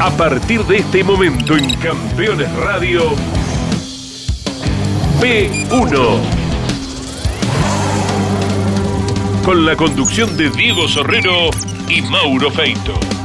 A partir de este momento en Campeones Radio, P1. Con la conducción de Diego Sorrero y Mauro Feito.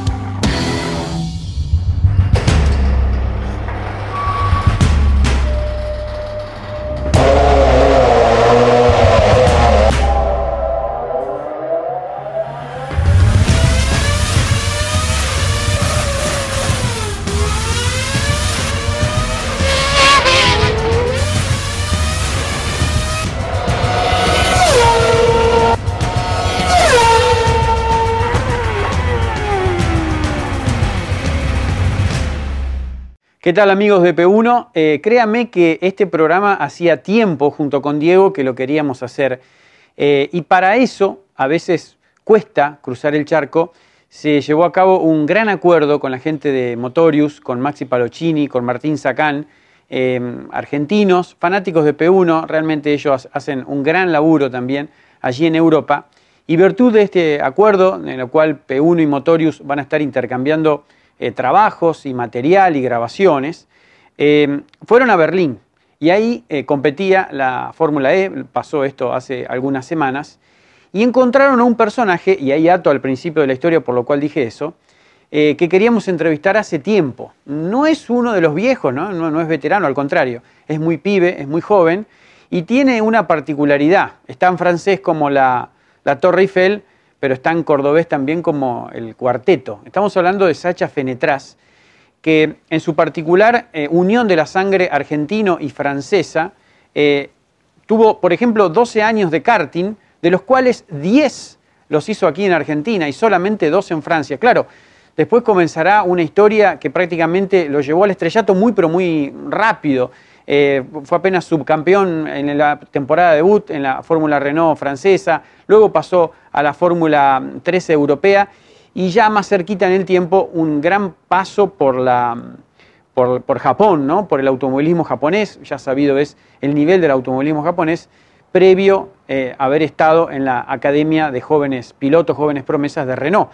¿Qué tal amigos de P1? Eh, créanme que este programa hacía tiempo junto con Diego que lo queríamos hacer eh, y para eso a veces cuesta cruzar el charco. Se llevó a cabo un gran acuerdo con la gente de Motorius, con Maxi Palocini, con Martín Sacán, eh, argentinos, fanáticos de P1, realmente ellos hacen un gran laburo también allí en Europa. Y virtud de este acuerdo, en el cual P1 y Motorius van a estar intercambiando eh, trabajos y material y grabaciones, eh, fueron a Berlín y ahí eh, competía la Fórmula E, pasó esto hace algunas semanas, y encontraron a un personaje, y ahí ato al principio de la historia por lo cual dije eso, que queríamos entrevistar hace tiempo. No es uno de los viejos, ¿no? No, es veterano, al contrario, es muy pibe, es muy joven, y tiene una particularidad, está en francés como la, la Torre Eiffel, pero está en cordobés también como el cuarteto. Estamos hablando de Sacha Fenetraz, que en su particular eh, unión de la sangre argentino y francesa, eh, tuvo, por ejemplo, 12 años de karting, de los cuales 10 los hizo aquí en Argentina y solamente 2 en Francia. Claro, después comenzará una historia que prácticamente lo llevó al estrellato muy, pero muy rápido. Eh, fue apenas subcampeón en la temporada debut en la Fórmula Renault francesa, luego pasó a la Fórmula 13 europea y ya más cerquita en el tiempo un gran paso por, la, por, Japón, ¿no? por el automovilismo japonés, ya sabido es el nivel del automovilismo japonés, previo eh, haber estado en la Academia de Jóvenes Pilotos, Jóvenes Promesas de Renault.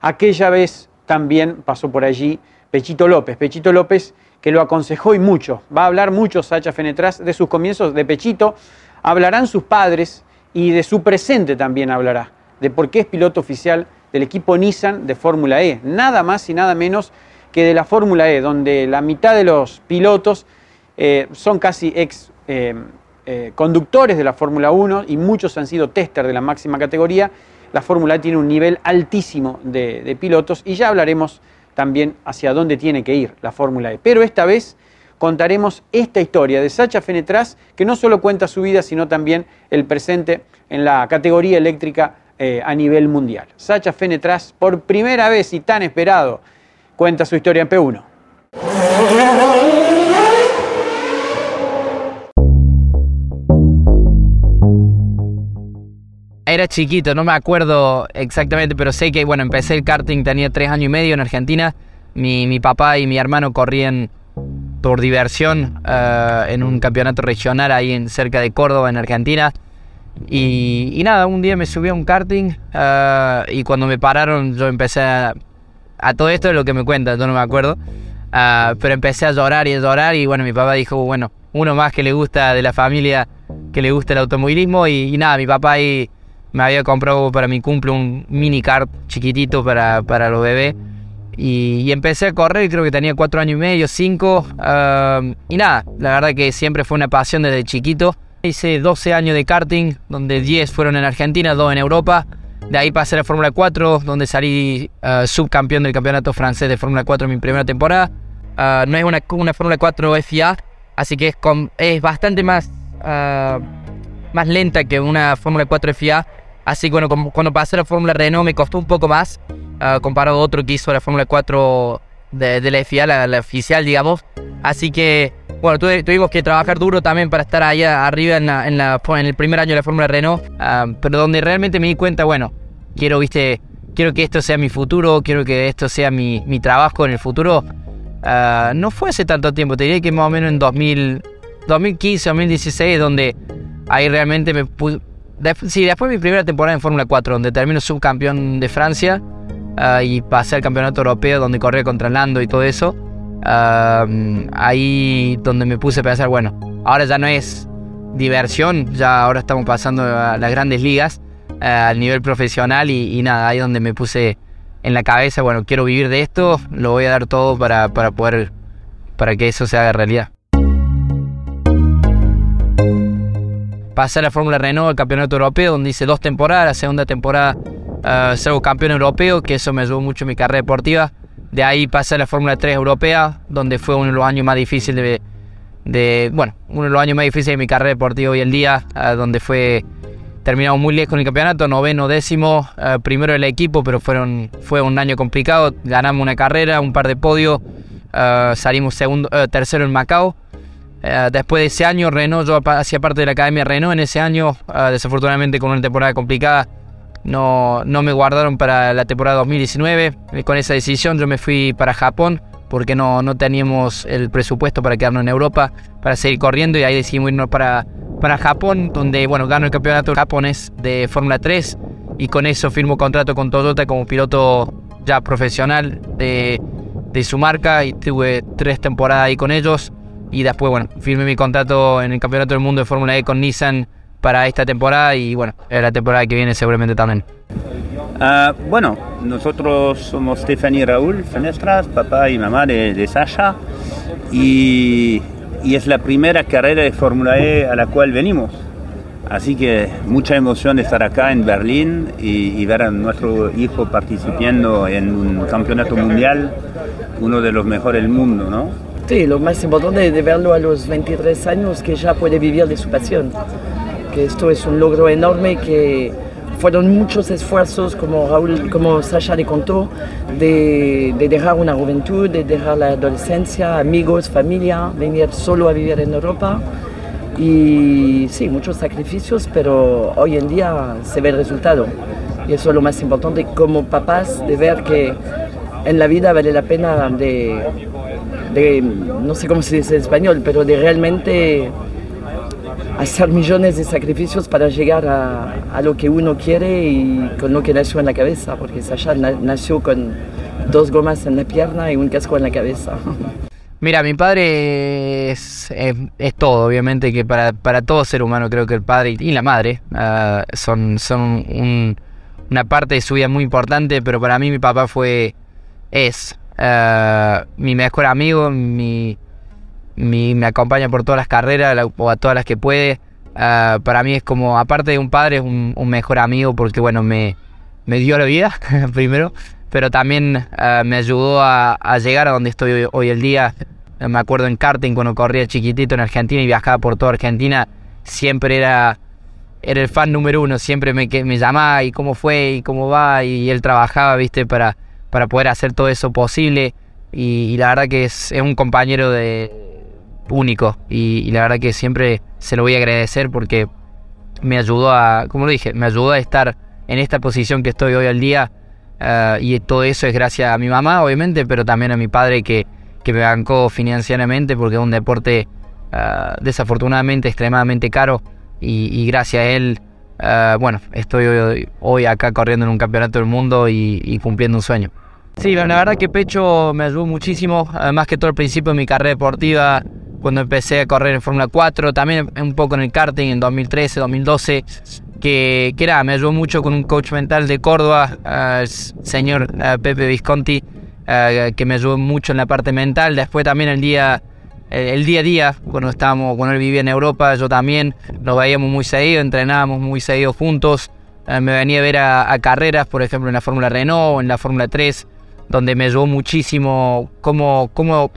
Aquella vez también pasó por allí Pechito López. Pechito López que lo aconsejó y mucho. Va a hablar mucho Sacha Fenetraz de sus comienzos de Pechito. Hablarán sus padres y de su presente también hablará. De por qué es piloto oficial del equipo Nissan de Fórmula E. Nada más y nada menos que de la Fórmula E, donde la mitad de los pilotos eh, son casi ex eh, eh, conductores de la Fórmula 1 y muchos han sido tester de la máxima categoría. La Fórmula E tiene un nivel altísimo de, de pilotos y ya hablaremos también hacia dónde tiene que ir la Fórmula E. Pero esta vez contaremos esta historia de Sacha Fenetraz, que no solo cuenta su vida, sino también el presente en la categoría eléctrica eh, a nivel mundial. Sacha Fenetraz, por primera vez y tan esperado, cuenta su historia en P1. Era chiquito, no me acuerdo exactamente, pero sé que bueno, empecé el karting, tenía tres años y medio en Argentina. Mi, mi papá y mi hermano corrían por diversión eh, en un campeonato regional ahí en, cerca de Córdoba, en Argentina. Y, nada, un día me subí a un karting eh, y cuando me pararon yo empecé a, a todo esto de lo que me cuenta, yo no me acuerdo. Eh, pero empecé a llorar y a llorar y bueno, mi papá dijo, bueno, uno más que le gusta de la familia, que le gusta el automovilismo y, y nada, mi papá ahí me había comprado para mi cumple un mini kart chiquitito para, para los bebés. Y, empecé a correr, creo que tenía cuatro años y medio, cinco. y nada, la verdad que siempre fue una pasión desde chiquito. Hice 12 años de karting, donde 10 fueron en Argentina, 2 en Europa. De ahí pasé a la Fórmula 4, donde salí uh, subcampeón del campeonato francés de Fórmula 4 en mi primera temporada. Ah, no es una, una Fórmula 4 FIA, así que es, es bastante más, ah, más lenta que una Fórmula 4 FIA Así que bueno, cuando pasé a la Fórmula Renault me costó un poco más, comparado a otro que hizo la Fórmula 4 de, la FIA, la, oficial, digamos. Así que, bueno, tuvimos que trabajar duro también para estar allá arriba en, en, el primer año de la Fórmula Renault, uh, pero donde realmente me di cuenta, bueno, quiero, viste, quiero que esto sea mi futuro, quiero que esto sea mi, mi trabajo en el futuro. Uh, no fue hace tanto tiempo, te diría que más o menos en 2000, 2015, 2016, donde ahí realmente me puse sí, después de mi primera temporada en Fórmula 4, donde termino subcampeón de Francia, ah, y pasé al campeonato europeo donde corría contra Lando y todo eso, ah, ahí donde me puse a pensar, bueno, ahora ya no es diversión, ya ahora estamos pasando a las grandes ligas, al nivel profesional y, nada, ahí donde me puse en la cabeza, bueno, quiero vivir de esto, lo voy a dar todo para, para poder, para que eso se haga realidad. pasé a la Fórmula Renault, el campeonato europeo, donde hice dos temporadas. La segunda temporada uh, salgo campeón europeo, que eso me ayudó mucho en mi carrera deportiva. De ahí pasé a la Fórmula 3 europea, donde fue uno de los años más difíciles de, bueno, uno de los años más difíciles de mi carrera deportiva hoy en día, donde fue terminamos muy lejos en el campeonato, noveno, décimo, uh, primero del equipo, pero fueron, fue un año complicado. Ganamos una carrera, un par de podios, salimos segundo, tercero en Macao. Eh, después de ese año, Renault, yo hacía parte de la Academia Renault en ese año, eh, desafortunadamente con una temporada complicada, no, no me guardaron para la temporada 2019. Eh, con esa decisión yo me fui para Japón porque no, no teníamos el presupuesto para quedarnos en Europa, para seguir corriendo y ahí decidimos irnos para, para Japón, donde bueno, gano el campeonato japonés de Fórmula 3 y con eso firmo contrato con Toyota como piloto ya profesional de, de su marca y tuve tres temporadas ahí con ellos y después, bueno, firmé mi contrato en el Campeonato del Mundo de Fórmula E con Nissan para esta temporada y bueno, la temporada que viene seguramente también. Uh, bueno, nosotros somos Stephanie y Raúl Fenestras, papá y mamá de, de Sasha, y, y, es la primera carrera de Fórmula E a la cual venimos. Así que mucha emoción de estar acá en Berlín y, y ver a nuestro hijo participando en un campeonato mundial, uno de los mejores del mundo, ¿no? Sí, lo más importante es de verlo a los 23 años que ya puede vivir de su pasión. Esto es un logro enorme que fueron muchos esfuerzos, como Raúl, como Sasha le contó, de, de, dejar una juventud, de dejar la adolescencia, amigos, familia, venir solo a vivir en Europa. Y sí, muchos sacrificios, pero hoy en día se ve el resultado. Y eso es lo más importante como papás, de ver que en la vida vale la pena de de, no sé cómo se dice en español, pero de realmente hacer millones de sacrificios para llegar a, lo que uno quiere y con lo que nació en la cabeza, porque Sasha nació con dos gomas en la pierna y un casco en la cabeza. Mira, mi padre es, es, todo, obviamente que para, para, todo ser humano creo que el padre y la madre uh, son, son un, una parte de su vida muy importante, pero para mí mi papá fue, es Uh, mi mejor amigo, mi, mi, me acompaña por todas las carreras o a todas las que puede. Uh, para mí es como, aparte de un padre, es un, mejor amigo porque, bueno, me, me dio la vida primero, pero también uh, me ayudó a, a, llegar a donde estoy hoy, hoy el día. Me acuerdo en karting cuando corría chiquitito en Argentina y viajaba por toda Argentina, siempre era, era el fan número uno, siempre me, me llamaba y cómo fue y cómo va y él trabajaba, viste, para, para poder hacer todo eso posible. Y, y la verdad que es, es, un compañero de único. Y, la verdad que siempre se lo voy a agradecer porque me ayudó a, como lo dije, me ayudó a estar en esta posición que estoy hoy al día. Uh, y todo eso es gracias a mi mamá, obviamente, pero también a mi padre que, que me bancó financieramente porque es un deporte uh, desafortunadamente extremadamente caro. Y, gracias a él Uh, bueno, estoy hoy, acá corriendo en un campeonato del mundo y, cumpliendo un sueño. Sí, la verdad que Pecho me ayudó muchísimo, más que todo al principio de mi carrera deportiva, cuando empecé a correr en Fórmula 4, también un poco en el karting en 2013, 2012, que, era, me ayudó mucho con un coach mental de Córdoba, uh, el señor uh, Pepe Visconti, que me ayudó mucho en la parte mental. Después también el día el día a día, cuando estábamos, cuando él vivía en Europa, yo también, nos veíamos muy seguido, entrenábamos muy seguido juntos. Eh, me venía a ver a, a, carreras, por ejemplo, en la Fórmula Renault en la Fórmula 3, donde me ayudó muchísimo cómo, cómo,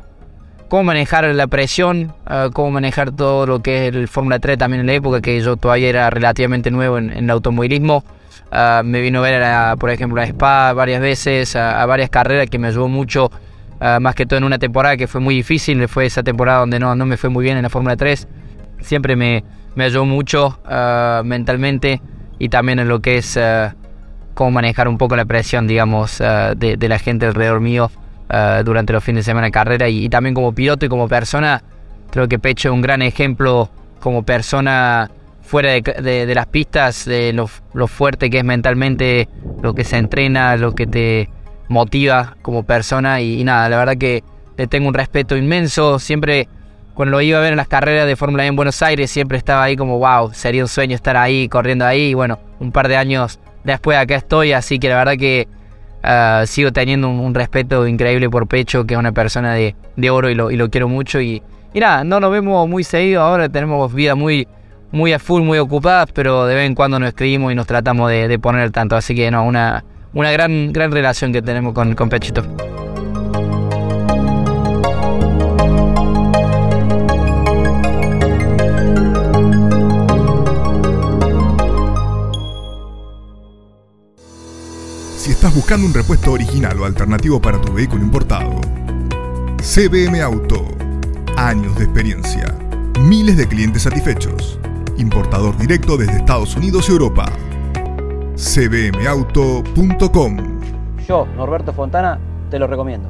cómo manejar la presión, uh, cómo manejar todo lo que es el Fórmula 3 también en la época, que yo todavía era relativamente nuevo en, en el automovilismo. Uh, me vino a ver, a, por ejemplo, a Spa varias veces, a, varias carreras que me ayudó mucho uh, más que todo en una temporada que fue muy difícil, fue esa temporada donde no, no me fue muy bien en la Fórmula 3, siempre me, me ayudó mucho mentalmente y también en lo que es cómo manejar un poco la presión, digamos, de, de, la gente alrededor mío durante los fines de semana de carrera y, también como piloto y como persona, creo que Pecho es un gran ejemplo como persona fuera de, las pistas, de lo, lo, fuerte que es mentalmente, lo que se entrena, lo que te motiva como persona y, nada, la verdad que le tengo un respeto inmenso, siempre cuando lo iba a ver en las carreras de Fórmula E en Buenos Aires, siempre estaba ahí como, wow, sería un sueño estar ahí, corriendo ahí, y bueno, un par de años después acá estoy, así que la verdad que ah, sigo teniendo un, respeto increíble por Pecho, que es una persona de, oro y lo, y lo quiero mucho y, y nada, no nos vemos muy seguido ahora, tenemos vida muy muy a full, muy ocupadas, pero de vez en cuando nos escribimos y nos tratamos de, poner tanto. Así que no, una, una gran, gran relación que tenemos con, con Pechito. Si estás buscando un repuesto original o alternativo para tu vehículo importado, CBM Auto. Años de experiencia. Miles de clientes satisfechos importador directo desde Estados Unidos y Europa. cbmauto.com Yo, Norberto Fontana, te lo recomiendo.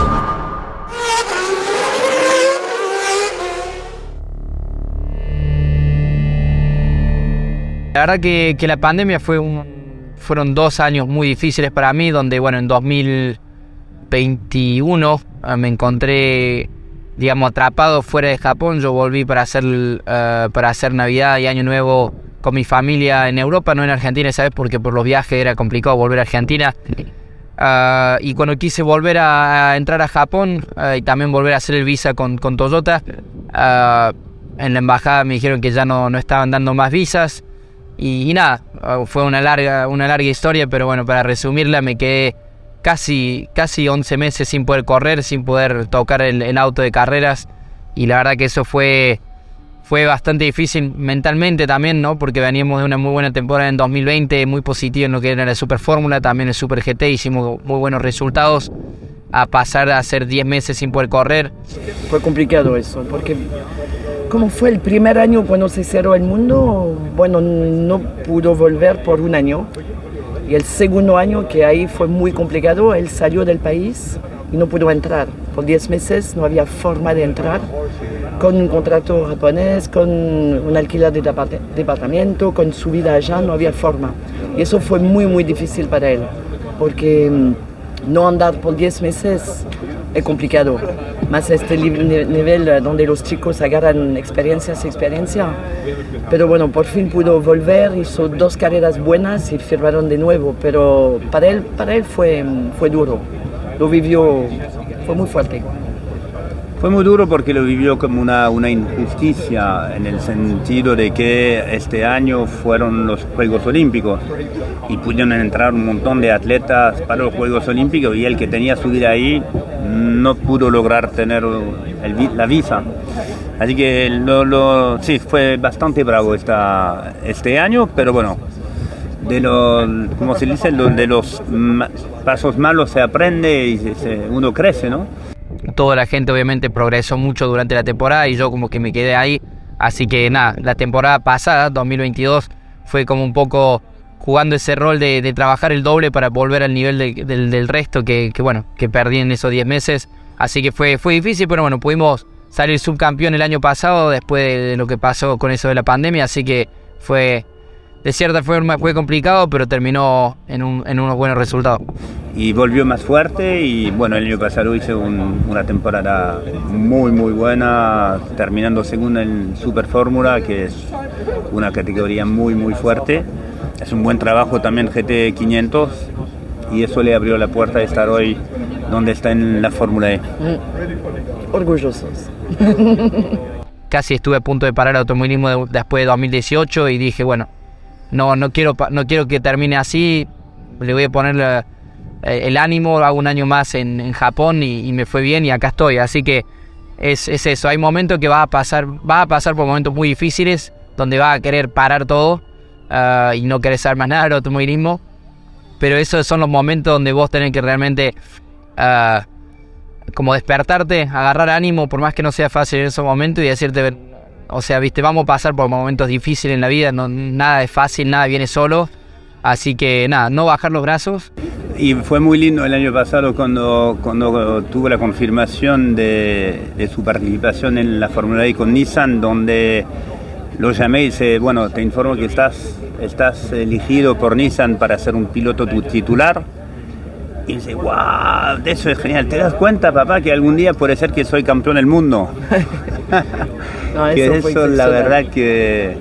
La verdad que, la pandemia fue fueron dos años muy difíciles para mí, donde bueno, en 2000 21 ah, me encontré, digamos, atrapado fuera de Japón. Yo volví para hacer, ah, para hacer Navidad y Año Nuevo con mi familia en Europa, no en Argentina, ¿sabes? Porque por los viajes era complicado volver a Argentina. Ah, y cuando quise volver a, entrar a Japón y también volver a hacer el visa con, con Toyota, en la embajada me dijeron que ya no, no estaban dando más visas. Y, nada, fue una larga, una larga historia, pero bueno, para resumirla me quedé casi, casi 11 meses sin poder correr, sin poder tocar el, auto de carreras. Y la verdad que eso fue, fue bastante difícil mentalmente también, ¿no? Porque veníamos de una muy buena temporada en 2020, muy positiva en lo que era la Super Fórmula, también el Super GT, hicimos muy buenos resultados. A pasar a hacer 10 meses sin poder correr. Fue complicado eso, porque como fue el primer año cuando se cerró el mundo, bueno, no pudo volver por un año y el segundo año, que ahí fue muy complicado, él salió del país y no pudo entrar. Por 10 meses no había forma de entrar con un contrato japonés, con un alquiler de departamento, con su vida allá, no había forma. Y eso fue muy, muy difícil para él, porque mm, no andar por 10 meses es complicado. Más este nivel donde los chicos agarran experiencias, experiencia. Pero bueno, por fin pudo volver, hizo dos carreras buenas y firmaron de nuevo. Pero para él, para él fue, fue duro. Lo vivió, fue muy fuerte. Fue muy duro porque lo vivió como una, una, injusticia en el sentido de que este año fueron los Juegos Olímpicos y pudieron entrar un montón de atletas para los Juegos Olímpicos y el que tenía su vida ahí no pudo lograr tener la visa. Así que lo, sí, fue bastante bravo esta, este año, pero bueno, de los, como se dice, de los pasos malos se aprende y uno crece, ¿no? Toda la gente obviamente progresó mucho durante la temporada y yo como que me quedé ahí. Así que nada, la temporada pasada, 2022, fue como un poco jugando ese rol de, trabajar el doble para volver al nivel del, resto que, bueno, que perdí en esos 10 meses. Así que fue, fue difícil, pero bueno, pudimos salir subcampeón el año pasado después de lo que pasó con eso de la pandemia. Así que fue, de cierta forma fue complicado, pero terminó en, un, en unos buenos resultados. Y volvió más fuerte y bueno, el año pasado hice una temporada muy muy buena, terminando segunda en Super Fórmula, que es una categoría muy muy fuerte. Es un buen trabajo también GT 500 y eso le abrió la puerta de estar hoy donde está en la Fórmula E. Mm. Orgullosos. Casi estuve a punto de parar el automovilismo después de 2018 y dije, bueno, no, no, quiero, no quiero que termine así, le voy a poner eh, el ánimo, hago un año más en, Japón y, me fue bien y acá estoy. Así que es, eso, hay momentos que va a pasar, a pasar por momentos muy difíciles, donde va a querer parar todo ah, y no querer saber más nada del automovilismo. Pero esos son los momentos donde vos tenés que realmente ah, como despertarte, agarrar ánimo, por más que no sea fácil en esos momentos y decirte, o sea, viste, vamos a pasar por momentos difíciles en la vida, no, nada es fácil, nada viene solo. Así que nada, no bajar los brazos. Y fue muy lindo el año pasado cuando, cuando tuvo la confirmación de, su participación en la Fórmula E con Nissan, donde lo llamé y dice, bueno, te informo que estás, estás elegido por Nissan para ser un piloto titular. Y dice, wow, eso es genial. ¿Te das cuenta, papá, que algún día puede ser que soy campeón del mundo? no, eso que eso, la verdad que,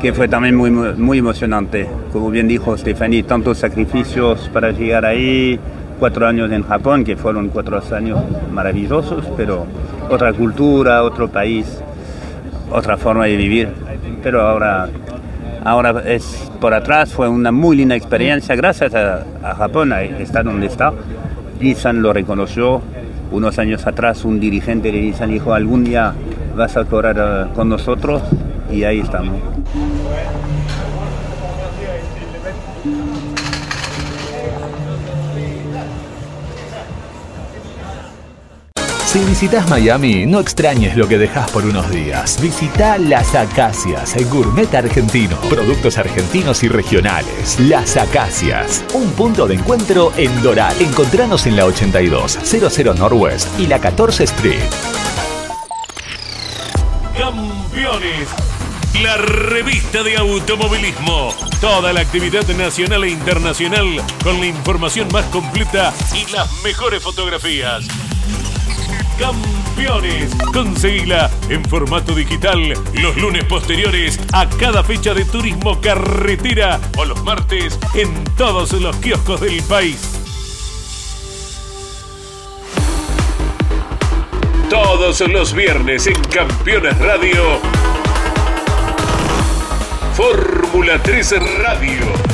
que fue también muy, muy emocionante. Como bien dijo Stephanie, tantos sacrificios para llegar ahí, cuatro años en Japón, que fueron cuatro años maravillosos, pero otra cultura, otro país, otra forma de vivir pero ahora, ahora es por atrás, fue una muy linda experiencia, gracias a, Japón, está donde está. Nissan lo reconoció, unos años atrás un dirigente de Nissan dijo, algún día vas a correr eh, con nosotros y ahí estamos. Si visitas Miami, no extrañes lo que dejas por unos días. Visita Las Acacias, el gourmet argentino. Productos argentinos y regionales. Las Acacias, un punto de encuentro en Doral. Encontranos en la 82, 00 Northwest y la 14 Street. Campeones. La revista de automovilismo. Toda la actividad nacional e internacional con la información más completa y las mejores fotografías. Campeones. Conseguila en formato digital los lunes posteriores a cada fecha de turismo carretera o los martes en todos los kioscos del país. Todos los viernes en Campeones Radio. Fórmula 3 Radio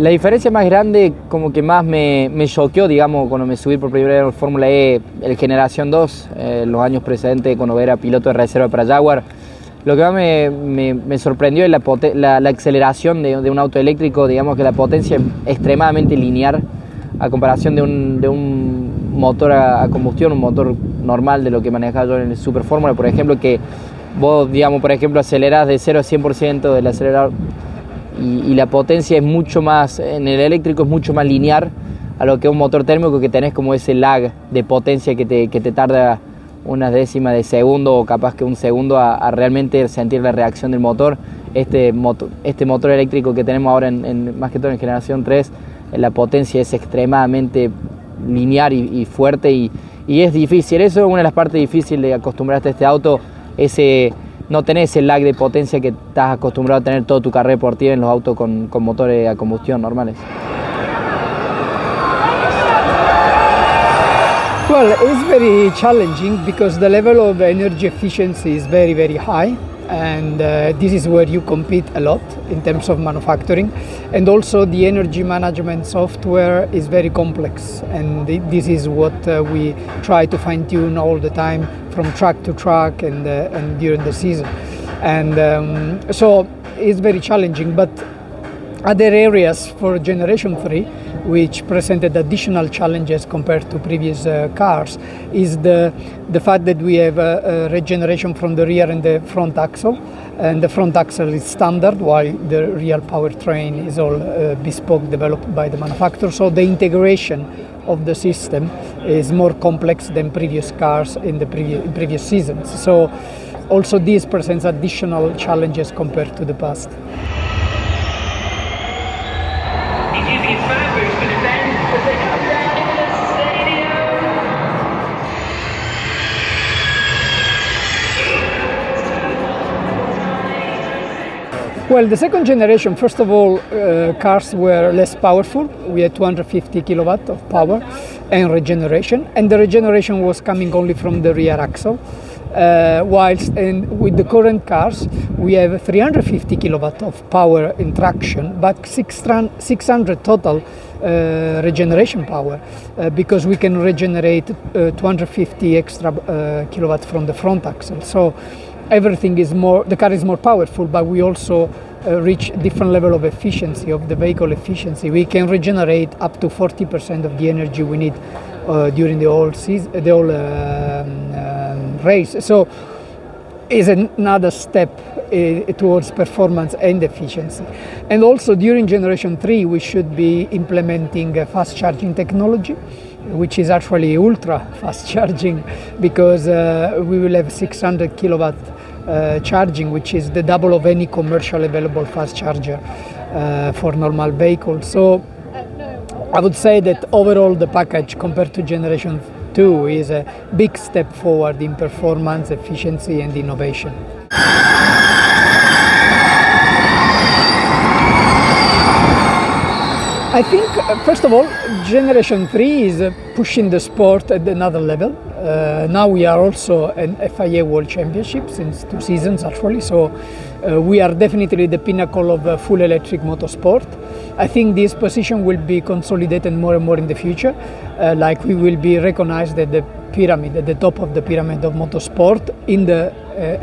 La diferencia más grande, como que más me, me choqueó, digamos, cuando me subí por primera vez en Fórmula E, el Generación 2, eh, los años precedentes, cuando era piloto de reserva para Jaguar, lo que más me, me, sorprendió es la, la, aceleración de, de, un auto eléctrico, digamos que la potencia es extremadamente lineal a comparación de un, de un motor a, combustión, un motor normal de lo que manejaba yo en el Super Fórmula, por ejemplo, que vos, digamos, por ejemplo, acelerás de 0 a 100% del acelerador y, la potencia es mucho más, en el eléctrico es mucho más lineal a lo que un motor térmico que tenés como ese lag de potencia que te, que te tarda unas décimas de segundo o capaz que un segundo a, realmente sentir la reacción del motor. Este motor, este motor eléctrico que tenemos ahora, en, más que todo en generación 3, la potencia es extremadamente lineal y, fuerte y, y, es difícil. Eso es una de las partes difíciles de acostumbrarte a este auto, ese no tenés el lag de potencia que estás acostumbrado a tener toda tu carrera deportiva en los autos con, con motores a combustión normales. Well, it's very challenging because the level of energy efficiency is very, very high. And uh, this is where you compete a lot in terms of manufacturing. And also the energy management software is very complex. And this is what uh, we try to fine tune all the time from track to track and, uh, and during the season. And um, so it's very challenging but other areas for generation 3 which presented additional challenges compared to previous uh, cars is the, the fact that we have regeneration from the rear and the front axle and the front axle is standard while the rear powertrain is all uh, bespoke developed by the manufacturer so the integration of the system is more complex than previous cars in the previous, previous seasons so also this presents additional challenges compared to the past. Well, the second generation, first of all, uh, cars were less powerful. We had 250 kilowatt of power and regeneration, and the regeneration was coming only from the rear axle. Uh, whilst in, with the current cars, we have 350 kilowatt of power in traction, but 600 total uh, regeneration power uh, because we can regenerate uh, 250 extra uh, kilowatt from the front axle. So everything is more the car is more powerful but we also uh, reach different level of efficiency of the vehicle efficiency we can regenerate up to 40% of the energy we need uh, during the whole season the whole um, um, race so is another step uh, towards performance and efficiency. And also during generation 3 we should be implementing fast charging technology which is actually ultra fast charging because uh, we will have 600 kilowatt uh, charging, which is the double of any commercial available fast charger uh, for normal vehicles. So I would say that overall the package compared to generation 2 is a big step forward in performance, efficiency and innovation. I think, uh, first of all, Generation 3 is uh, pushing the sport at another level. Uh, now we are also an FIA World Championship since two seasons actually, so uh, we are definitely the pinnacle of uh, full electric motorsport. I think this position will be consolidated more and more in the future, uh, like we will be recognized at the pyramid, at the top of the pyramid of motorsport in the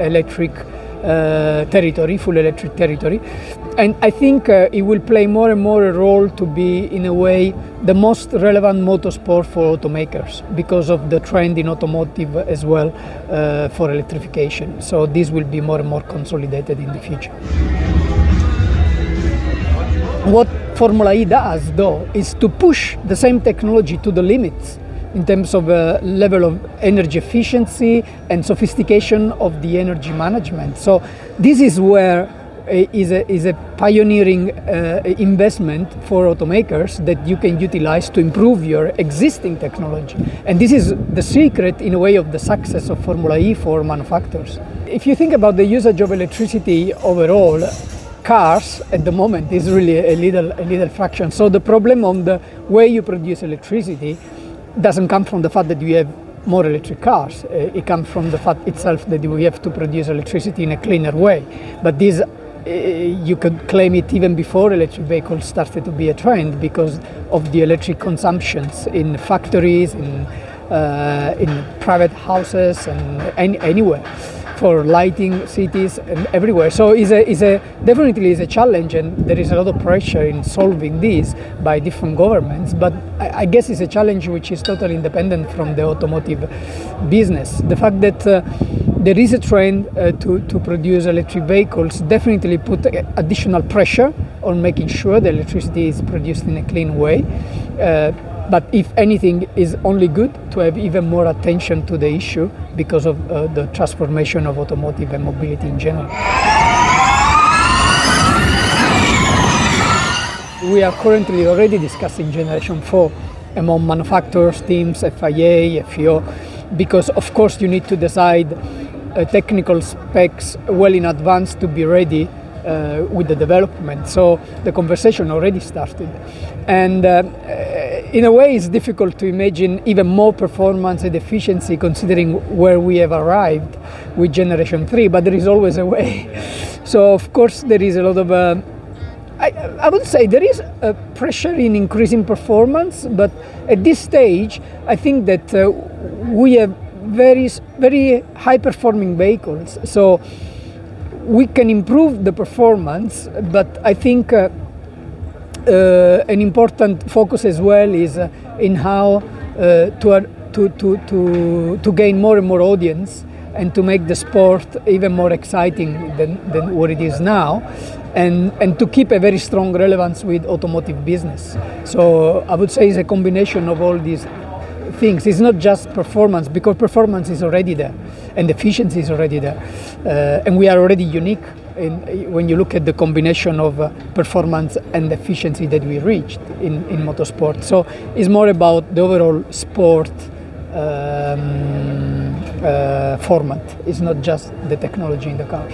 electric uh, territory, full electric territory. And I think uh, it will play more and more a role to be, in a way, the most relevant motorsport for automakers because of the trend in automotive as well uh, for electrification. So this will be more and more consolidated in the future. What Formula E does, though, is to push the same technology to the limits in terms of uh, level of energy efficiency and sophistication of the energy management. So this is where is a, is a pioneering uh, investment for automakers that you can utilize to improve your existing technology. And this is the secret, in a way, of the success of Formula E for manufacturers. If you think about the usage of electricity overall, cars at the moment is really a little, a little fraction. So the problem on the way you produce electricity doesn't come from the fact that we have more electric cars. Uh, it comes from the fact itself that we have to produce electricity in a cleaner way. But this, uh, you could claim it even before electric vehicles started to be a trend because of the electric consumptions in factories, in, uh, in private houses, and any, anywhere for lighting cities and everywhere. So it's a, it's a definitely is a challenge, and there is a lot of pressure in solving this by different governments. But I, I guess it's a challenge which is totally independent from the automotive business. The fact that uh, there is a trend uh, to, to produce electric vehicles definitely put additional pressure on making sure the electricity is produced in a clean way. Uh, but if anything, is only good to have even more attention to the issue because of uh, the transformation of automotive and mobility in general. We are currently already discussing Generation 4 among manufacturers, teams, FIA, FIO, because of course you need to decide uh, technical specs well in advance to be ready uh, with the development. So the conversation already started. And uh, in a way, it's difficult to imagine even more performance and efficiency considering where we have arrived with Generation 3, but there is always a way. So, of course, there is a lot of. Uh, I, I, would say there is a pressure in increasing performance, but at this stage, I think that uh, we have very, very high performing vehicles. So we can improve the performance, but I think uh, an important focus as well is uh, in how uh, to, to, to, to, to gain more and more audience and to make the sport even more exciting than, than what it is now and, and to keep a very strong relevance with automotive business. So I would say it's a combination of all these things. It's not just performance because performance is already there and efficiency is already there. Uh, and we are already unique in, when you look at the combination of uh, performance and efficiency that we reached in, in motorsport. So it's more about the overall sport um, uh, format. It's not just the technology in the cars.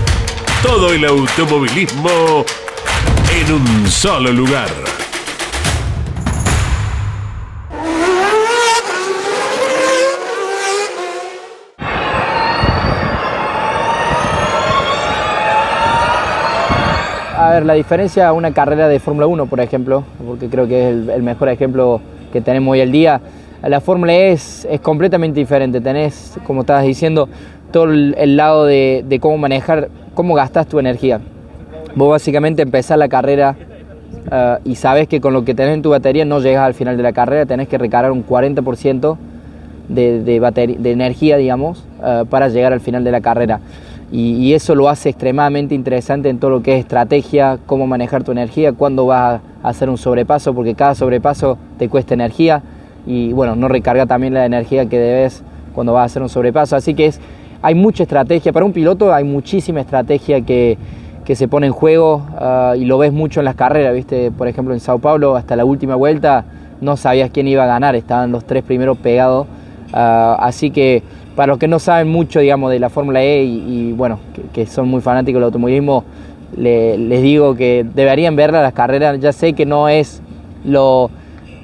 todo el automovilismo en un solo lugar. A ver, la diferencia a una carrera de Fórmula 1, por ejemplo, porque creo que es el, mejor ejemplo que tenemos hoy el día, la Fórmula E es, es completamente diferente. Tenés, como estabas diciendo, todo el, lado de, cómo manejar, cómo gastas tu energía. Vos básicamente empezás la carrera eh, y sabes que con lo que tenés en tu batería no llegas al final de la carrera, tenés que recargar un 40% de, de, de, energía, digamos, eh, para llegar al final de la carrera. Y, eso lo hace extremadamente interesante en todo lo que es estrategia, cómo manejar tu energía, cuándo vas a hacer un sobrepaso, porque cada sobrepaso te cuesta energía y bueno, no recarga también la energía que debes cuando vas a hacer un sobrepaso. Así que es, hay mucha estrategia, para un piloto hay muchísima estrategia que, se pone en juego ah, y lo ves mucho en las carreras, ¿viste? Por ejemplo, en Sao Paulo, hasta la última vuelta no sabías quién iba a ganar, estaban los tres primeros pegados. Ah, así que para los que no saben mucho, digamos, de la Fórmula E y, bueno, que, son muy fanáticos del automovilismo, les digo que deberían verla las carreras. Ya sé que no es lo,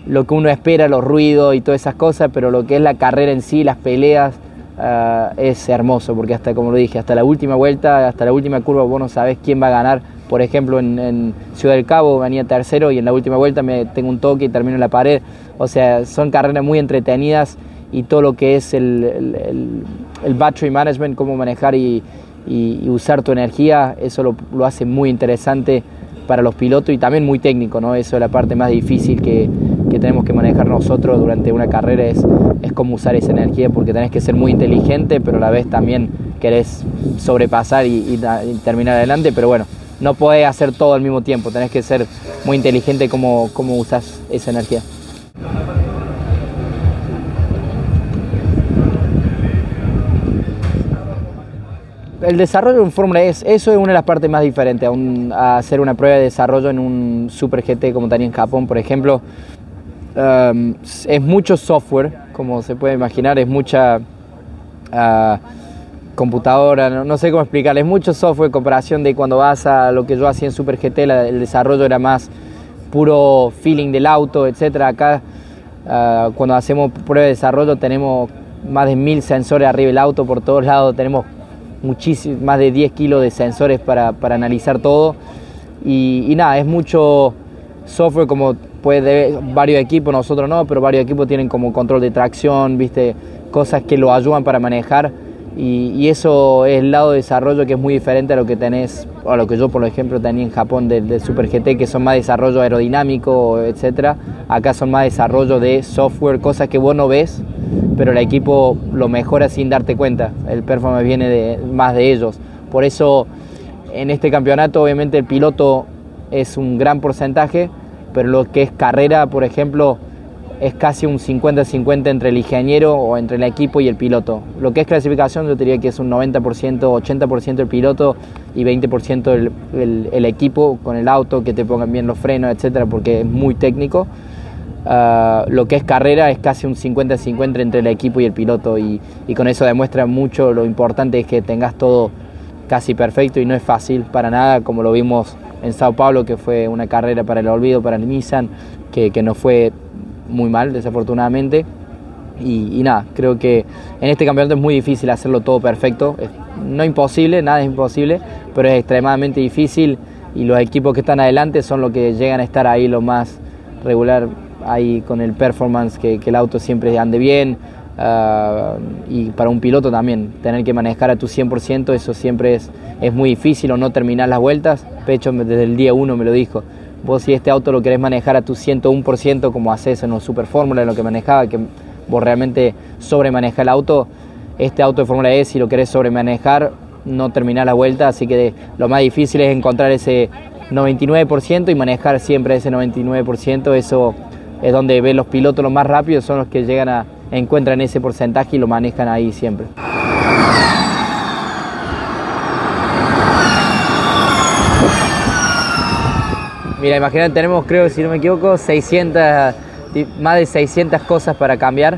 lo que uno espera, los ruidos y todas esas cosas, pero lo que es la carrera en sí, las peleas, Ah, es hermoso, porque hasta, como lo dije, hasta la última vuelta, hasta la última curva, vos no sabés quién va a ganar. Por ejemplo, en, Ciudad del Cabo venía tercero y en la última vuelta me tengo un toque y termino en la pared. O sea, son carreras muy entretenidas y todo lo que es el, el, battery management, cómo manejar y, usar tu energía, eso lo, lo, hace muy interesante para los pilotos y también muy técnico, ¿no? Eso es la parte más difícil que, que tenemos que manejar nosotros durante una carrera es, es cómo usar esa energía, porque tenés que ser muy inteligente, pero a la vez también querés sobrepasar y, terminar adelante, pero bueno, no podés hacer todo al mismo tiempo, tenés que ser muy inteligente cómo, cómo usas esa energía. el desarrollo en Fórmula E, eso es una de las partes más diferentes a, hacer una prueba de desarrollo en un Super GT como tenía en Japón, por ejemplo. Es mucho software, como se puede imaginar, es mucha... Uh, computadora, no, sé cómo explicarles, mucho software en comparación de cuando vas a lo que yo hacía en Super GT, el desarrollo era más puro feeling del auto, etcétera. Acá ah, cuando hacemos prueba de desarrollo tenemos más de mil sensores arriba del auto por todos lados, tenemos muchísimo, más de 10 kilos de sensores para, analizar todo y, nada, es mucho software como puede varios equipos, nosotros no, pero varios equipos tienen como control de tracción, viste, cosas que lo ayudan para manejar y, eso es el lado de desarrollo que es muy diferente a lo que tenés, o a lo que yo por ejemplo tenía en Japón del, Super GT, que son más desarrollo aerodinámico, etcétera. Acá son más desarrollo de software, cosas que vos no ves, pero el equipo lo mejora sin darte cuenta. El performance viene de, más de ellos. Por eso en este campeonato obviamente el piloto es un gran porcentaje, pero lo que es carrera, por ejemplo, es casi un 50-50 entre el ingeniero o entre el equipo y el piloto. Lo que es clasificación yo diría que es un 90%, 80% el piloto y 20% el, el, equipo con el auto, que te pongan bien los frenos, etcétera, porque es muy técnico. Ah, lo que es carrera es casi un 50-50 entre el equipo y el piloto y, y con eso demuestra mucho lo importante es que tengas todo casi perfecto y no es fácil para nada, como lo vimos en Sao Paulo, que fue una carrera para el olvido, para el Nissan, que, que no fue muy mal, desafortunadamente. Y, nada, creo que en este campeonato es muy difícil hacerlo todo perfecto. no imposible, nada es imposible, pero es extremadamente difícil y los equipos que están adelante son los que llegan a estar ahí lo más regular, ahí con el performance, que, el auto siempre ande bien. Ah, y para un piloto también, tener que manejar a tu 100%, eso siempre es, es muy difícil o no terminar las vueltas. Pecho desde el día uno me lo dijo. Vos si este auto lo querés manejar a tu 101% como haces en un Super Fórmula, en lo que manejaba, que vos realmente sobremanejas el auto, este auto de Fórmula E si lo querés sobremanejar no terminar la vuelta, así que lo más difícil es encontrar ese 99% y manejar siempre ese 99%, eso es donde ven los pilotos los más rápidos, son los que llegan a encuentran ese porcentaje y lo manejan ahí siempre. Mira, imagínate, tenemos, creo, si no me equivoco, 600, más de 600 cosas para cambiar.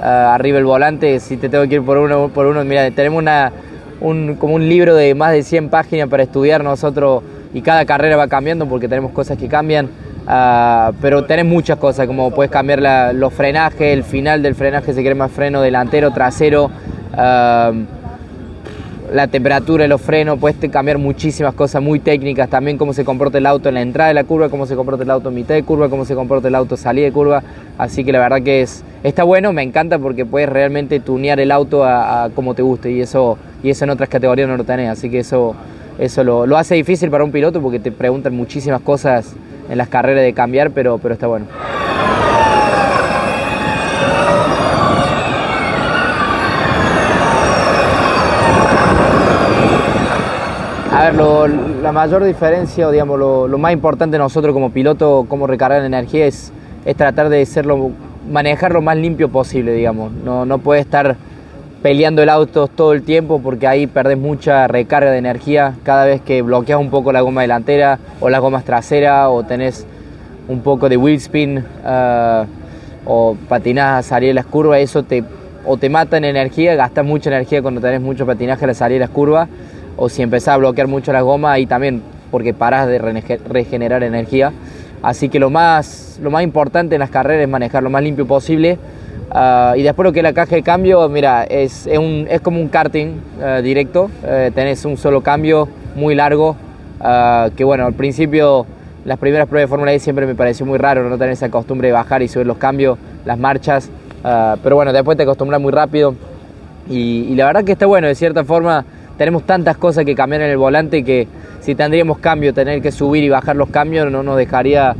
Ah, arriba el volante, si te tengo que ir por uno, por uno, mira, tenemos una, un, como un libro de más de 100 páginas para estudiar nosotros y cada carrera va cambiando porque tenemos cosas que cambian. Ah, pero tenés muchas cosas, como puedes cambiar los frenajes, el final del frenaje se quiere más freno delantero, trasero. Ah, la temperatura de los frenos, puedes cambiar muchísimas cosas muy técnicas, también cómo se comporta el auto en la entrada de la curva, cómo se comporta el auto en mitad de curva, cómo se comporta el auto salida de curva, así que la verdad que es, está bueno, me encanta porque puedes realmente tunear el auto a, como te guste y eso, y eso en otras categorías no lo tenés, así que eso, eso lo, lo hace difícil para un piloto porque te preguntan muchísimas cosas en las carreras de cambiar, pero, pero está bueno. A ver, la mayor diferencia, o digamos, lo, más importante nosotros como piloto, cómo recargar energía, es, es tratar de serlo, manejar lo más limpio posible, digamos. No, no puedes estar peleando el auto todo el tiempo porque ahí perdés mucha recarga de energía cada vez que bloqueas un poco la goma delantera o las gomas traseras o tenés un poco de wheel spin ah, o patinás a salir de las curvas, eso te, o te mata en energía, gastas mucha energía cuando tenés mucho patinaje a salir de las curvas o si empezás a bloquear mucho la goma, ahí también porque parás de regenerar energía. Así que lo más, lo más importante en las carreras es manejar lo más limpio posible. Ah, y después lo que es la caja de cambio, mira, es, es, un, es como un karting ah, directo. Eh, tenés un solo cambio muy largo. Ah, que bueno, al principio las primeras pruebas de Fórmula E siempre me pareció muy raro no tener esa costumbre de bajar y subir los cambios, las marchas. pero bueno, después te acostumbras muy rápido. Y, y la verdad que está bueno, de cierta forma tenemos tantas cosas que cambiar en el volante que si tendríamos cambio, tener que subir y bajar los cambios, no nos dejaría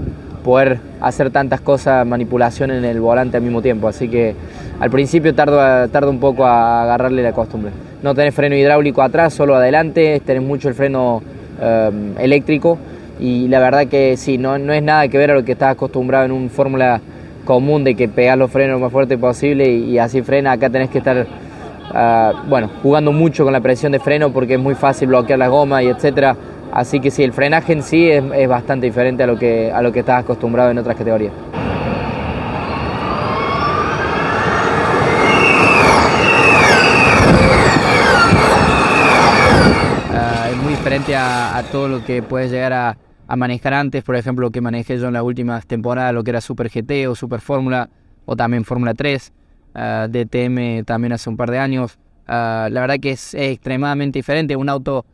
poder hacer tantas cosas, manipulación en el volante al mismo tiempo. Así que al principio tardo, tardo un poco a agarrarle la costumbre. No tenés freno hidráulico atrás, solo adelante, tenés mucho el freno em, eléctrico y la verdad que sí, no, no es nada que ver a lo que estás acostumbrado en un fórmula común de que pegas los frenos lo más fuerte posible y, así frena. Acá tenés que estar Ah, bueno, jugando mucho con la presión de freno porque es muy fácil bloquear la goma y etcétera. Así que sí, el frenaje en sí es, es bastante diferente a lo que a lo que estás acostumbrado en otras categorías. diferente a, todo lo que puedes llegar a, manejar antes, por ejemplo, lo que manejé yo en las últimas temporadas, lo que era Super GT o Super Fórmula o también Fórmula 3, uh, DTM también hace un par de años. la verdad que es, extremadamente diferente, un auto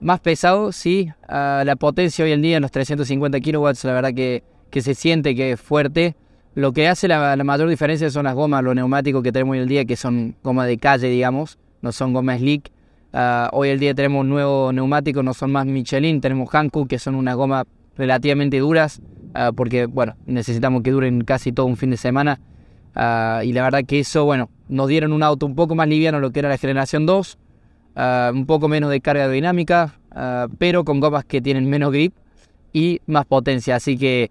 más pesado, sí, la potencia hoy en día en los 350 kilowatts, la verdad que, que se siente que es fuerte. Lo que hace la, mayor diferencia son las gomas, los neumáticos que tenemos hoy en día, que son gomas de calle, digamos, no son gomas slick. Ah, hoy el día tenemos nuevos neumáticos, no son más Michelin, tenemos Hankook, que son unas gomas relativamente duras, ah, porque bueno, necesitamos que duren casi todo un fin de semana. Ah, y la verdad que eso, bueno, nos dieron un auto un poco más liviano lo que era la generación 2, un poco menos de carga aerodinámica, pero con gomas que tienen menos grip y más potencia. Así que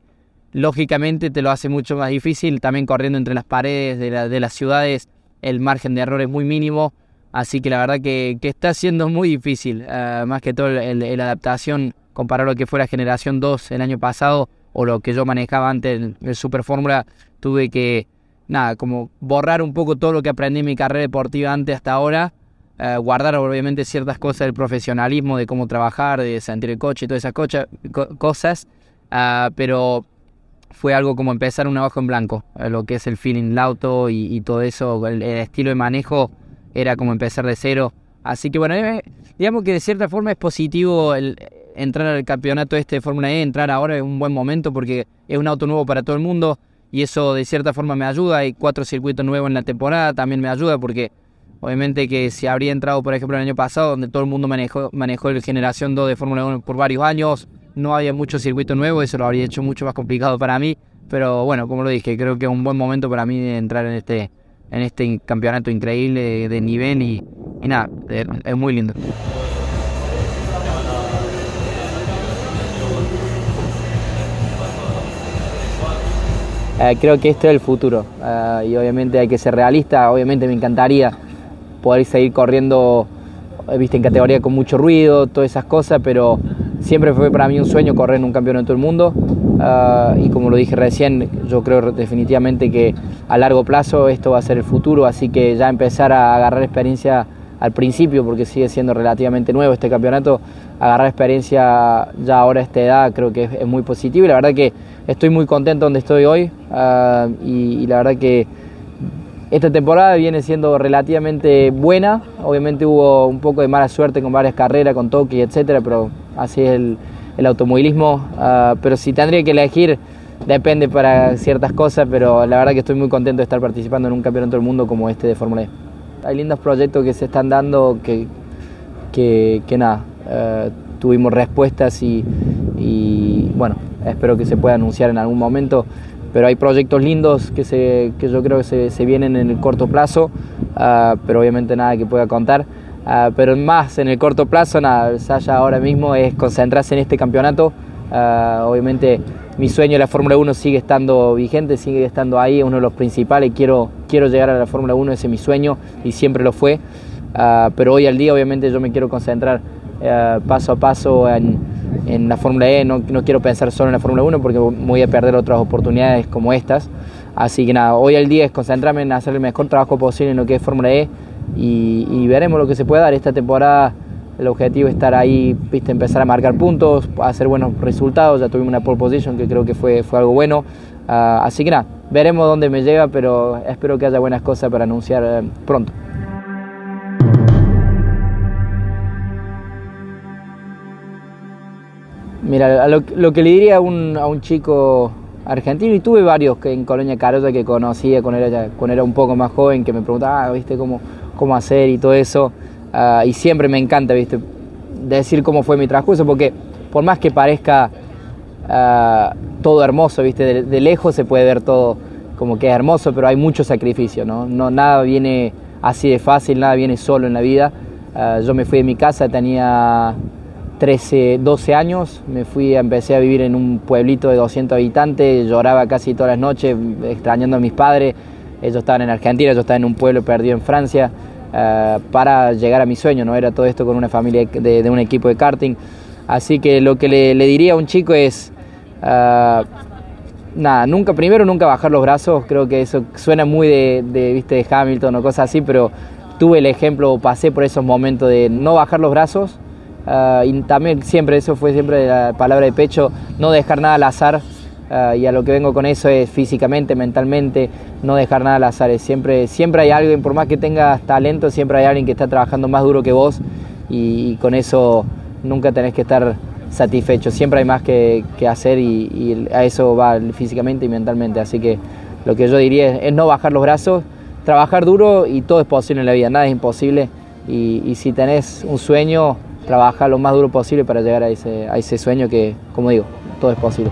lógicamente te lo hace mucho más difícil. También corriendo entre las paredes de, las ciudades, el margen de error es muy mínimo. Así que la verdad que, está siendo muy difícil, eh, más que todo la adaptación comparado a lo que fue la generación 2 el año pasado o lo que yo manejaba antes en el Super Fórmula, tuve que, nada, como borrar un poco todo lo que aprendí en mi carrera deportiva antes hasta ahora, eh, guardar obviamente ciertas cosas del profesionalismo, de cómo trabajar, de sentir el coche y todas esas cosas, ah, pero fue algo como empezar una hoja en blanco, eh, lo que es el feeling, el auto y, todo eso, el estilo de manejo era como empezar de cero. Así que bueno, eh, digamos que de cierta forma es positivo el entrar al campeonato este de Fórmula E, entrar ahora es un buen momento porque es un auto nuevo para todo el mundo y eso de cierta forma me ayuda. Hay cuatro circuitos nuevos en la temporada, también me ayuda porque obviamente que si habría entrado por ejemplo el año pasado donde todo el mundo manejó, el generación 2 de Fórmula 1 por varios años, no había muchos circuitos nuevos, eso lo habría hecho mucho más complicado para mí. Pero bueno, como lo dije, creo que es un buen momento para mí de entrar en este en este campeonato increíble de nivel y, nada, es muy lindo. Eh, creo que esto es el futuro eh, y obviamente hay que ser realista, obviamente me encantaría poder seguir corriendo eh, viste, en categoría con mucho ruido, todas esas cosas, pero siempre fue para mí un sueño correr en un campeonato del mundo. Ah, y como lo dije recién, yo creo definitivamente que a largo plazo esto va a ser el futuro, así que ya empezar a agarrar experiencia al principio, porque sigue siendo relativamente nuevo este campeonato, agarrar experiencia ya ahora a esta edad creo que es, muy positivo y la verdad que estoy muy contento donde estoy hoy ah, y, la verdad que esta temporada viene siendo relativamente buena, obviamente hubo un poco de mala suerte con varias carreras, con Tokio, etcétera, pero así es el, el automovilismo, ah, pero si tendría que elegir, depende para ciertas cosas, pero la verdad que estoy muy contento de estar participando en un campeonato del mundo como este de Fórmula E. Hay lindos proyectos que se están dando que, que, nada, eh, tuvimos respuestas y, bueno, espero que se pueda anunciar en algún momento, pero hay proyectos lindos que, se, que yo creo que se, se vienen en el corto plazo, ah, pero obviamente nada que pueda contar. Ah, pero más en el corto plazo, nada, Saya ahora mismo es concentrarse en este campeonato. Ah, obviamente mi sueño de la Fórmula 1 sigue estando vigente, sigue estando ahí, es uno de los principales. Quiero, quiero llegar a la Fórmula 1, ese es mi sueño y siempre lo fue. Pero hoy al día obviamente yo me quiero concentrar paso a paso en, en la Fórmula E, no, no, quiero pensar solo en la Fórmula 1 porque voy a perder otras oportunidades como estas. Así que nada, hoy al día es concentrarme en hacer el mejor trabajo posible en lo que es Fórmula E y, veremos lo que se puede dar. Esta temporada el objetivo es estar ahí, viste, empezar a marcar puntos, hacer buenos resultados. Ya tuvimos una pole position que creo que fue, fue algo bueno. Ah, así que nada, veremos dónde me lleva, pero espero que haya buenas cosas para anunciar eh, pronto. Mira, lo, que le diría a un, a un, chico argentino, y tuve varios que en Colonia Carolla que conocía cuando era, cuando era un poco más joven, que me preguntaban, ah, ¿viste cómo, cómo hacer y todo eso. Ah, y siempre me encanta, ¿viste? Decir cómo fue mi transcurso, porque por más que parezca ah, todo hermoso, ¿viste? De, lejos se puede ver todo como que es hermoso, pero hay mucho sacrificio, ¿no? no nada viene así de fácil, nada viene solo en la vida. Yo me fui de mi casa, tenía 13, 12 años, me fui, empecé a vivir en un pueblito de 200 habitantes, lloraba casi todas las noches, extrañando a mis padres, ellos estaban en Argentina, yo estaba en un pueblo perdido en Francia, eh, para llegar a mi sueño, ¿no? Era todo esto con una familia de, un equipo de karting. Así que lo que le, diría a un chico es, uh, nada, nunca, primero nunca bajar los brazos, creo que eso suena muy de, de, ¿viste, de Hamilton o cosas así, pero tuve el ejemplo, pasé por esos momentos de no bajar los brazos Ah, y también siempre, eso fue siempre la palabra de pecho, no dejar nada al azar. Ah, y a lo que vengo con eso es físicamente, mentalmente, no dejar nada al azar. Siempre, siempre hay alguien, por más que tengas talento, siempre hay alguien que está trabajando más duro que vos y, con eso nunca tenés que estar satisfecho. Siempre hay más que, hacer y, a eso va físicamente y mentalmente. Así que lo que yo diría es, no bajar los brazos, trabajar duro y todo es posible en la vida, nada es imposible. Y, y si tenés un sueño, trabaja lo más duro posible para llegar a ese, a ese sueño que, como digo, todo es posible.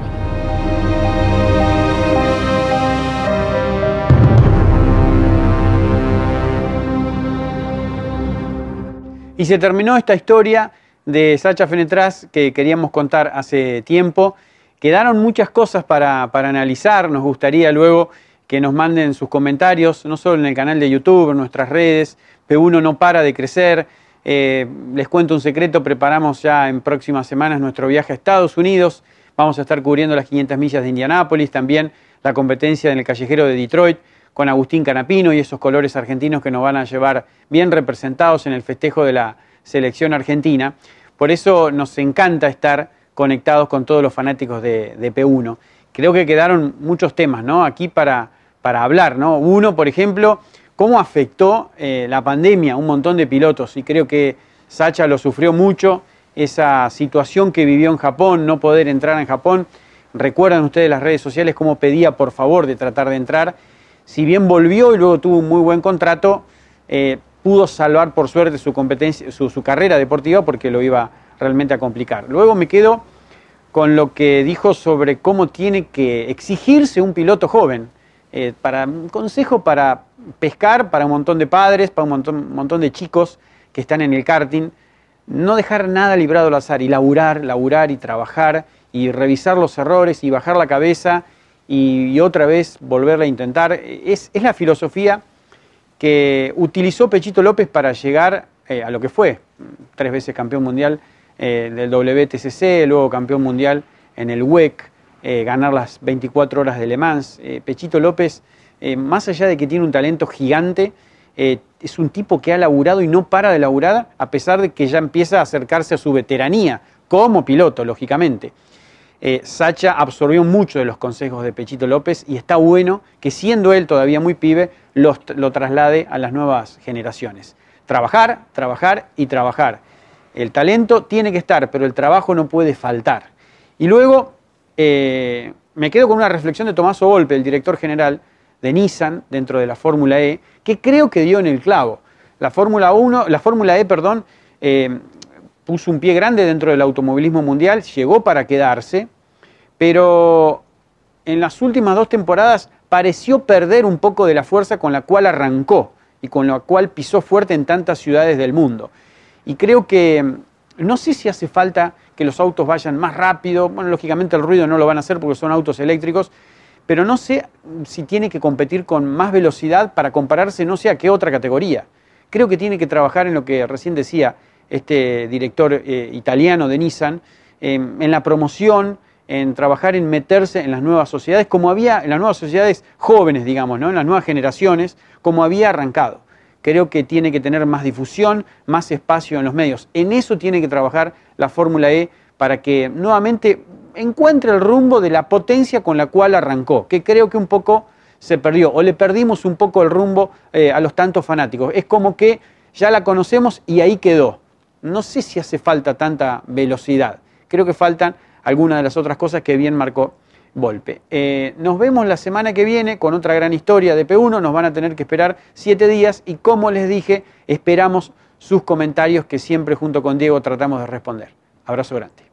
Y se terminó esta historia de Sacha Fenetras que queríamos contar hace tiempo. Quedaron muchas cosas para, para, analizar, nos gustaría luego que nos manden sus comentarios, no solo en el canal de YouTube, en nuestras redes. P1 no para de crecer, eh, les cuento un secreto, preparamos ya en próximas semanas nuestro viaje a Estados Unidos. Vamos a estar cubriendo las 500 millas de Indianápolis, también la competencia en el callejero de Detroit con Agustín Canapino y esos colores argentinos que nos van a llevar bien representados en el festejo de la selección argentina. Por eso nos encanta estar conectados con todos los fanáticos de, P1. Creo que quedaron muchos temas ¿no? aquí para, para hablar. ¿no? Uno, por ejemplo, cómo afectó eh, la pandemia a un montón de pilotos y creo que Sacha lo sufrió mucho, esa situación que vivió en Japón, no poder entrar en Japón. Recuerdan ustedes las redes sociales cómo pedía por favor de tratar de entrar. Si bien volvió y luego tuvo un muy buen contrato, eh, pudo salvar por suerte su, competencia, su, carrera deportiva porque lo iba realmente a complicar. Luego me quedo con lo que dijo sobre cómo tiene que exigirse un piloto joven. Eh, para un consejo para pescar para un montón de padres, para un montón, de chicos que están en el karting, no dejar nada librado al azar y laburar, laburar y trabajar y revisar los errores y bajar la cabeza y, otra vez volverla a intentar. Es, la filosofía que utilizó Pechito López para llegar eh, a lo que fue, tres veces campeón mundial eh, del WTCC, luego campeón mundial en el WEC, eh, ganar las 24 horas de Le Mans. Pechito López eh, más allá de que tiene un talento gigante, eh, es un tipo que ha laburado y no para de laburar, a pesar de que ya empieza a acercarse a su veteranía, como piloto, lógicamente. Eh, Sacha absorbió mucho de los consejos de Pechito López y está bueno que siendo él todavía muy pibe, lo, traslade a las nuevas generaciones. Trabajar, trabajar y trabajar. El talento tiene que estar, pero el trabajo no puede faltar. Y luego me quedo con una reflexión de Tomás Golpe, el director general, de Nissan dentro de la Fórmula E, que creo que dio en el clavo. La Fórmula 1, la Fórmula E, perdón, eh, puso un pie grande dentro del automovilismo mundial, llegó para quedarse, pero en las últimas dos temporadas pareció perder un poco de la fuerza con la cual arrancó y con la cual pisó fuerte en tantas ciudades del mundo. Y creo que mm, no sé si hace falta que los autos vayan más rápido, bueno, lógicamente el ruido no lo van a hacer porque son autos eléctricos, pero no sé si tiene que competir con más velocidad para compararse no sé a qué otra categoría. Creo que tiene que trabajar en lo que recién decía este director eh, italiano de Nissan, en la promoción, en trabajar en meterse en las nuevas sociedades, como había en las nuevas sociedades jóvenes, digamos, ¿no? en las nuevas generaciones, como había arrancado. Creo que tiene que tener más difusión, más espacio en los medios. En eso tiene que trabajar la Fórmula E para que nuevamente encuentre el rumbo de la potencia con la cual arrancó, que creo que un poco se perdió, o le perdimos un poco el rumbo eh, a los tantos fanáticos. Es como que ya la conocemos y ahí quedó. No sé si hace falta tanta velocidad. Creo que faltan algunas de las otras cosas que bien marcó Volpe. Eh, nos vemos la semana que viene con otra gran historia de P1. Nos van a tener que esperar siete días y como les dije, esperamos sus comentarios que siempre junto con Diego tratamos de responder. Abrazo grande.